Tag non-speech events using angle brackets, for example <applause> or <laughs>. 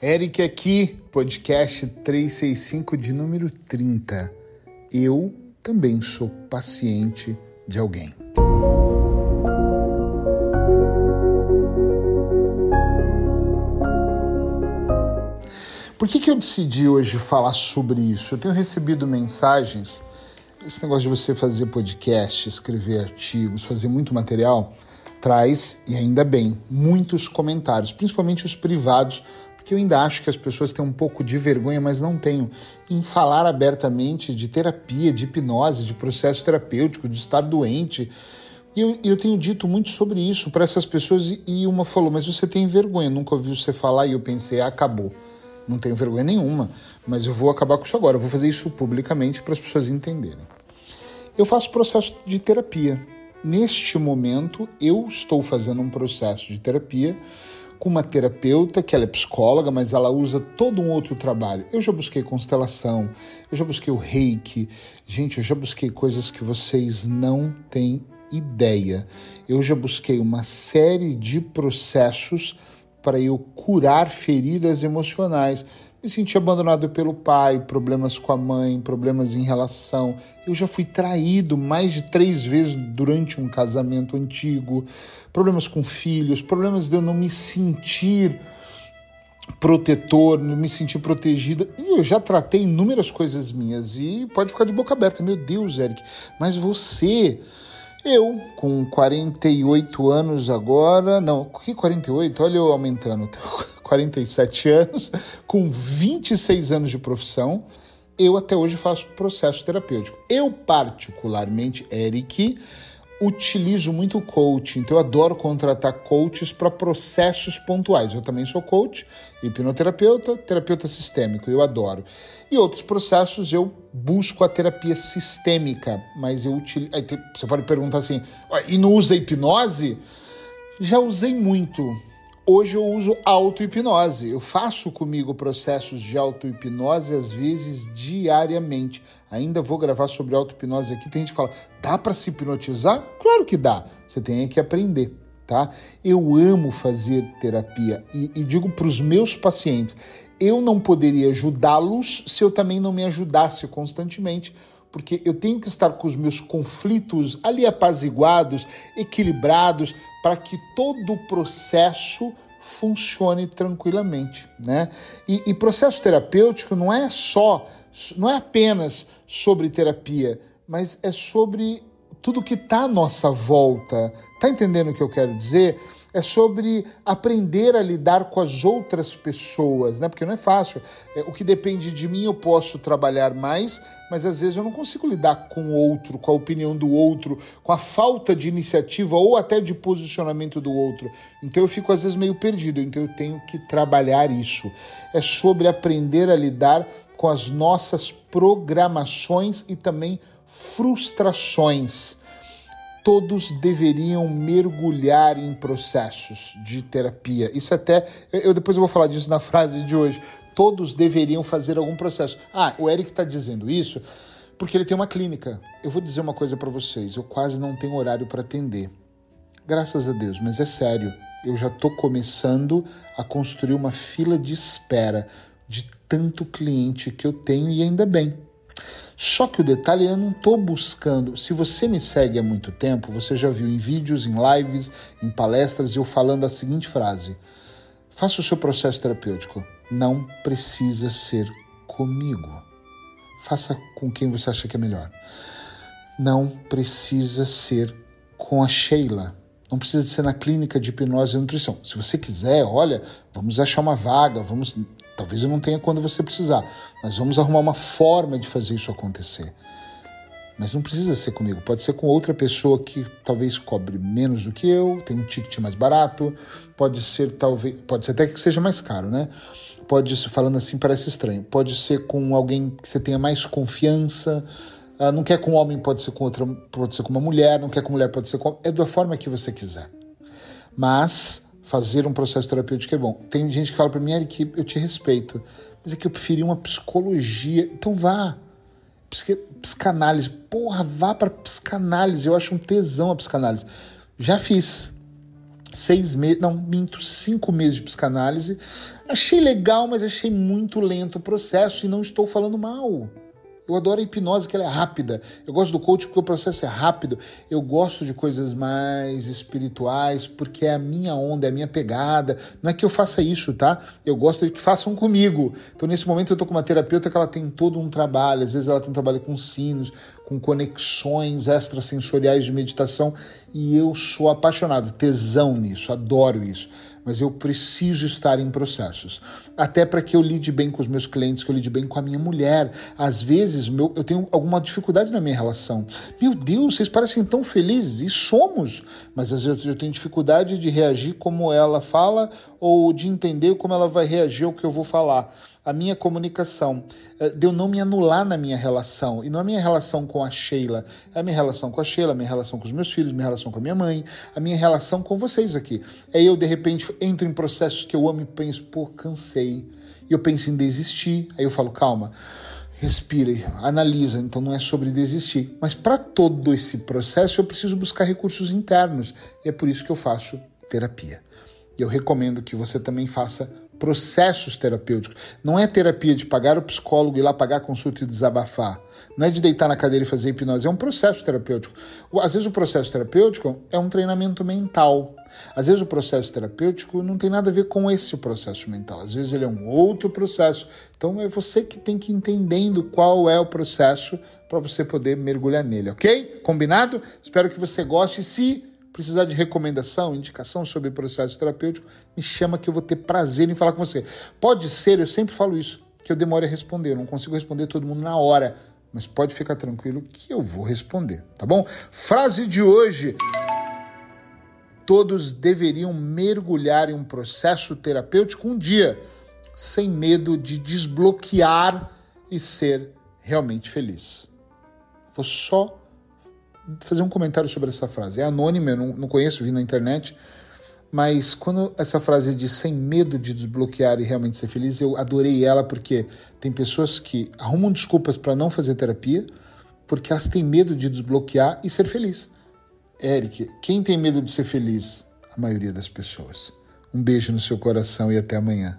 Eric aqui, podcast 365 de número 30. Eu também sou paciente de alguém. Por que, que eu decidi hoje falar sobre isso? Eu tenho recebido mensagens, esse negócio de você fazer podcast, escrever artigos, fazer muito material, traz, e ainda bem, muitos comentários, principalmente os privados, porque eu ainda acho que as pessoas têm um pouco de vergonha, mas não tenho, em falar abertamente de terapia, de hipnose, de processo terapêutico, de estar doente. E eu, eu tenho dito muito sobre isso para essas pessoas, e uma falou: Mas você tem vergonha, nunca ouvi você falar, e eu pensei: ah, acabou não tenho vergonha nenhuma, mas eu vou acabar com isso agora. Eu vou fazer isso publicamente para as pessoas entenderem. Eu faço processo de terapia. Neste momento, eu estou fazendo um processo de terapia com uma terapeuta que ela é psicóloga, mas ela usa todo um outro trabalho. Eu já busquei constelação, eu já busquei o reiki. Gente, eu já busquei coisas que vocês não têm ideia. Eu já busquei uma série de processos para eu curar feridas emocionais. Me senti abandonado pelo pai, problemas com a mãe, problemas em relação. Eu já fui traído mais de três vezes durante um casamento antigo, problemas com filhos, problemas de eu não me sentir protetor, não me sentir protegida. E eu já tratei inúmeras coisas minhas e pode ficar de boca aberta. Meu Deus, Eric, mas você eu, com 48 anos agora, não, que 48? Olha eu aumentando, 47 <laughs> anos, com 26 anos de profissão, eu até hoje faço processo terapêutico. Eu, particularmente, Eric, utilizo muito coaching, então eu adoro contratar coaches para processos pontuais. Eu também sou coach, hipnoterapeuta, terapeuta sistêmico, eu adoro. E outros processos eu busco a terapia sistêmica, mas eu utilizo. Você pode perguntar assim, e não usa hipnose? Já usei muito Hoje eu uso auto-hipnose. Eu faço comigo processos de auto-hipnose, às vezes diariamente. Ainda vou gravar sobre auto-hipnose aqui. Tem gente que fala, dá para se hipnotizar? Claro que dá. Você tem que aprender, tá? Eu amo fazer terapia e, e digo para os meus pacientes, eu não poderia ajudá-los se eu também não me ajudasse constantemente porque eu tenho que estar com os meus conflitos ali apaziguados, equilibrados, para que todo o processo funcione tranquilamente, né? E, e, processo terapêutico não é só, não é apenas sobre terapia, mas é sobre tudo que está à nossa volta. Tá entendendo o que eu quero dizer? é sobre aprender a lidar com as outras pessoas, né? Porque não é fácil. É, o que depende de mim eu posso trabalhar mais, mas às vezes eu não consigo lidar com o outro, com a opinião do outro, com a falta de iniciativa ou até de posicionamento do outro. Então eu fico às vezes meio perdido, então eu tenho que trabalhar isso. É sobre aprender a lidar com as nossas programações e também frustrações todos deveriam mergulhar em processos de terapia. Isso até eu depois eu vou falar disso na <laughs> frase de hoje. Todos deveriam fazer algum processo. Ah, o Eric está dizendo isso porque ele tem uma clínica. Eu vou dizer uma coisa para vocês. Eu quase não tenho horário para atender. Graças a Deus, mas é sério. Eu já estou começando a construir uma fila de espera de tanto cliente que eu tenho e ainda bem. Só que o detalhe é eu não estou buscando. Se você me segue há muito tempo, você já viu em vídeos, em lives, em palestras, eu falando a seguinte frase: faça o seu processo terapêutico. Não precisa ser comigo. Faça com quem você acha que é melhor. Não precisa ser com a Sheila. Não precisa ser na clínica de hipnose e nutrição. Se você quiser, olha, vamos achar uma vaga, vamos Talvez eu não tenha quando você precisar, mas vamos arrumar uma forma de fazer isso acontecer. Mas não precisa ser comigo, pode ser com outra pessoa que talvez cobre menos do que eu, tem um ticket mais barato, pode ser talvez, pode ser até que seja mais caro, né? Pode ser, falando assim parece estranho, pode ser com alguém que você tenha mais confiança, uh, não quer com um homem, pode ser com outra, pode ser com uma mulher, não quer com mulher, pode ser com é da forma que você quiser. Mas fazer um processo terapêutico é bom. Tem gente que fala para mim, Eric, eu te respeito, mas é que eu preferi uma psicologia. Então vá. Psicanálise. Porra, vá para psicanálise. Eu acho um tesão a psicanálise. Já fiz seis meses, não, minto, cinco meses de psicanálise. Achei legal, mas achei muito lento o processo e não estou falando mal. Eu adoro a hipnose, que ela é rápida. Eu gosto do coach porque o processo é rápido. Eu gosto de coisas mais espirituais porque é a minha onda, é a minha pegada. Não é que eu faça isso, tá? Eu gosto de que façam comigo. Então, nesse momento, eu tô com uma terapeuta que ela tem todo um trabalho. Às vezes, ela tem um trabalho com sinos, com conexões extrasensoriais de meditação. E eu sou apaixonado, tesão nisso, adoro isso mas eu preciso estar em processos. Até para que eu lide bem com os meus clientes, que eu lide bem com a minha mulher. Às vezes meu, eu tenho alguma dificuldade na minha relação. Meu Deus, vocês parecem tão felizes, e somos, mas às vezes eu tenho dificuldade de reagir como ela fala ou de entender como ela vai reagir ao que eu vou falar a minha comunicação, eh, de eu não me anular na minha relação, e não a minha relação com a Sheila, é a minha relação com a Sheila, a minha relação com os meus filhos, a minha relação com a minha mãe, a minha relação com vocês aqui. Aí eu, de repente, entro em processos que eu amo e penso, pô, cansei. E eu penso em desistir. Aí eu falo, calma, respire, analisa. Então não é sobre desistir. Mas para todo esse processo eu preciso buscar recursos internos. E é por isso que eu faço terapia. E eu recomendo que você também faça processos terapêuticos. Não é terapia de pagar o psicólogo, ir lá pagar a consulta e desabafar. Não é de deitar na cadeira e fazer hipnose, é um processo terapêutico. Às vezes o processo terapêutico é um treinamento mental. Às vezes o processo terapêutico não tem nada a ver com esse processo mental. Às vezes ele é um outro processo. Então é você que tem que ir entendendo qual é o processo para você poder mergulhar nele, ok? Combinado? Espero que você goste. Se precisar de recomendação, indicação sobre processo terapêutico, me chama que eu vou ter prazer em falar com você. Pode ser, eu sempre falo isso, que eu demore a responder, eu não consigo responder todo mundo na hora, mas pode ficar tranquilo que eu vou responder, tá bom? Frase de hoje. Todos deveriam mergulhar em um processo terapêutico um dia, sem medo de desbloquear e ser realmente feliz. Vou só fazer um comentário sobre essa frase. É anônima, eu não, não conheço, vi na internet, mas quando essa frase diz sem medo de desbloquear e realmente ser feliz, eu adorei ela porque tem pessoas que arrumam desculpas para não fazer terapia porque elas têm medo de desbloquear e ser feliz. Eric, quem tem medo de ser feliz? A maioria das pessoas. Um beijo no seu coração e até amanhã.